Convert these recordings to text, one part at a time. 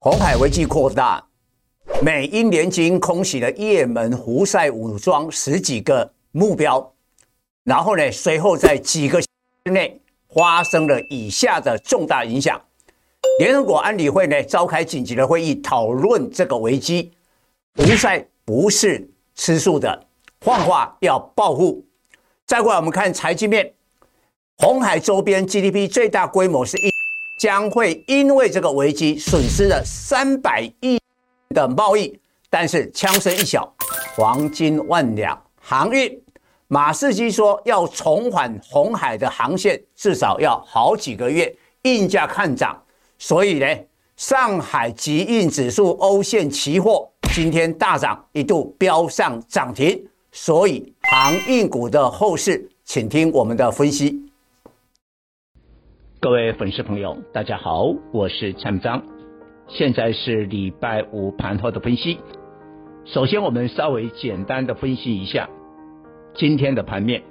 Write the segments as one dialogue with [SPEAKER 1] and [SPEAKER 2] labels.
[SPEAKER 1] 红海危机扩大，美英联军空袭了也门胡塞武装十几个目标，然后呢，随后在几个之内发生了以下的重大影响。联合国安理会呢召开紧急的会议，讨论这个危机。胡塞不是吃素的，换话要报复。再过来，我们看财经面，红海周边 GDP 最大规模是一。将会因为这个危机损失了三百亿的贸易，但是枪声一响，黄金万两。航运，马士基说要重返红海的航线，至少要好几个月，运价看涨。所以呢，上海集运指数欧线期货今天大涨，一度飙上涨停。所以航运股的后市，请听我们的分析。
[SPEAKER 2] 各位粉丝朋友，大家好，我是蔡章，现在是礼拜五盘后的分析。首先，我们稍微简单的分析一下今天的盘面。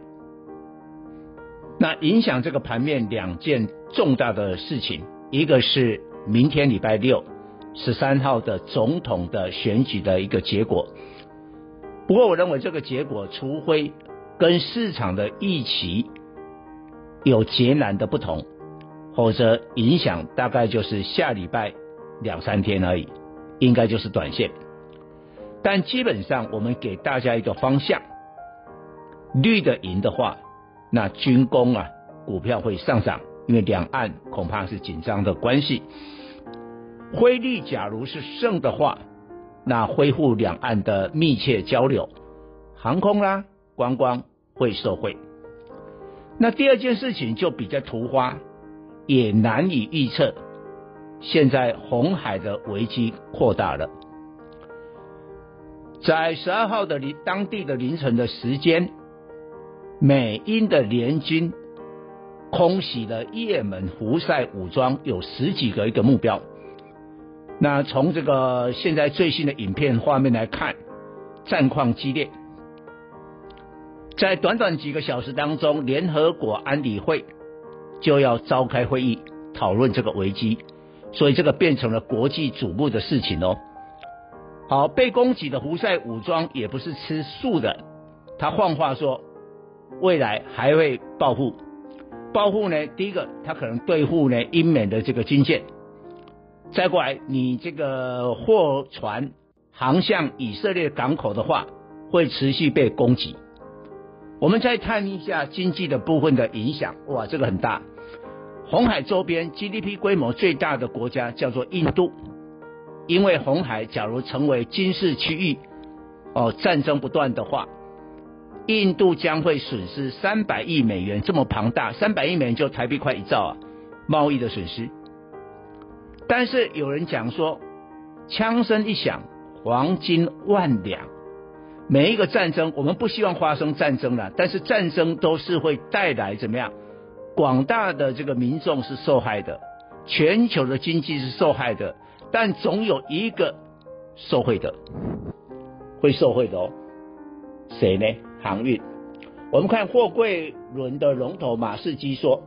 [SPEAKER 2] 那影响这个盘面两件重大的事情，一个是明天礼拜六十三号的总统的选举的一个结果。不过，我认为这个结果，除非跟市场的预期有截然的不同。否则影响大概就是下礼拜两三天而已，应该就是短线。但基本上我们给大家一个方向，绿的赢的话，那军工啊股票会上涨，因为两岸恐怕是紧张的关系。灰绿假如是胜的话，那恢复两岸的密切交流，航空啦、观光会受惠。那第二件事情就比较突发。也难以预测，现在红海的危机扩大了。在十二号的凌当地的凌晨的时间，美英的联军空袭了也门胡塞武装有十几个一个目标。那从这个现在最新的影片画面来看，战况激烈。在短短几个小时当中，联合国安理会。就要召开会议讨论这个危机，所以这个变成了国际瞩目的事情哦。好，被攻击的胡塞武装也不是吃素的，他换话说，未来还会报复。报复呢，第一个他可能对付呢英美的这个军舰，再过来你这个货船航向以色列港口的话，会持续被攻击。我们再看一下经济的部分的影响，哇，这个很大。红海周边 GDP 规模最大的国家叫做印度，因为红海假如成为军事区域，哦，战争不断的话，印度将会损失三百亿美元，这么庞大，三百亿美元就台币快一兆啊，贸易的损失。但是有人讲说，枪声一响，黄金万两。每一个战争，我们不希望发生战争了，但是战争都是会带来怎么样？广大的这个民众是受害的，全球的经济是受害的，但总有一个受惠的，会受惠的哦。谁呢？航运。我们看货柜轮的龙头马士基说，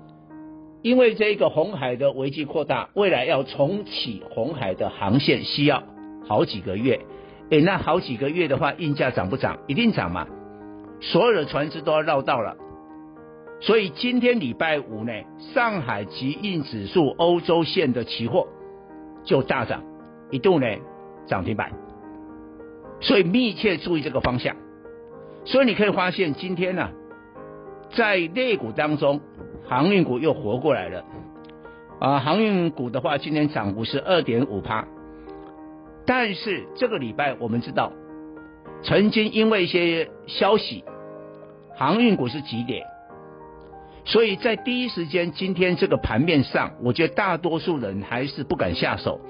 [SPEAKER 2] 因为这个红海的危机扩大，未来要重启红海的航线需要好几个月。哎，那好几个月的话，运价涨不涨？一定涨嘛！所有的船只都要绕道了。所以今天礼拜五呢，上海集运指数欧洲线的期货就大涨，一度呢涨停板。所以密切注意这个方向。所以你可以发现，今天呢、在类股当中，航运股又活过来了。啊，航运股的话，今天涨幅是二点五趴。但是这个礼拜我们知道，曾经因为一些消息，航运股是急跌，所以在第一时间今天这个盘面上，我觉得大多数人还是不敢下手。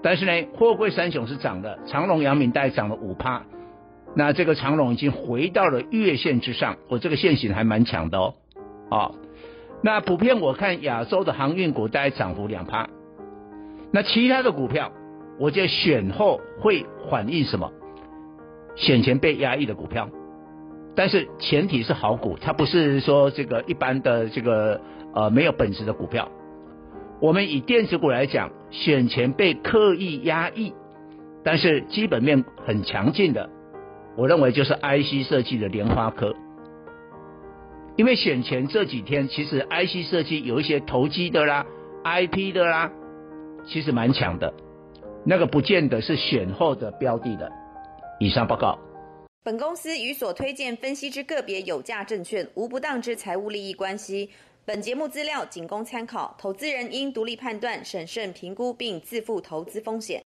[SPEAKER 2] 但是呢，货柜三雄是涨的，长隆、阳明大概涨了五趴，那这个长隆已经回到了月线之上，我这个线型还蛮强的哦。啊，那普遍我看亚洲的航运股大概涨幅两趴，那其他的股票。我觉得选后会反映什么？选前被压抑的股票，但是前提是好股，它不是说这个一般的这个呃没有本质的股票。我们以电子股来讲，选前被刻意压抑，但是基本面很强劲的，我认为就是 IC 设计的莲花科。因为选前这几天，其实 IC 设计有一些投机的啦、IP 的啦，其实蛮强的，那个不见得是选后的标的的。以上报告。
[SPEAKER 3] 本公司与所推荐分析之个别有价证券无不当之财务利益关系。本节目资料仅供参考，投资人应独立判断、审慎评估并自负投资风险。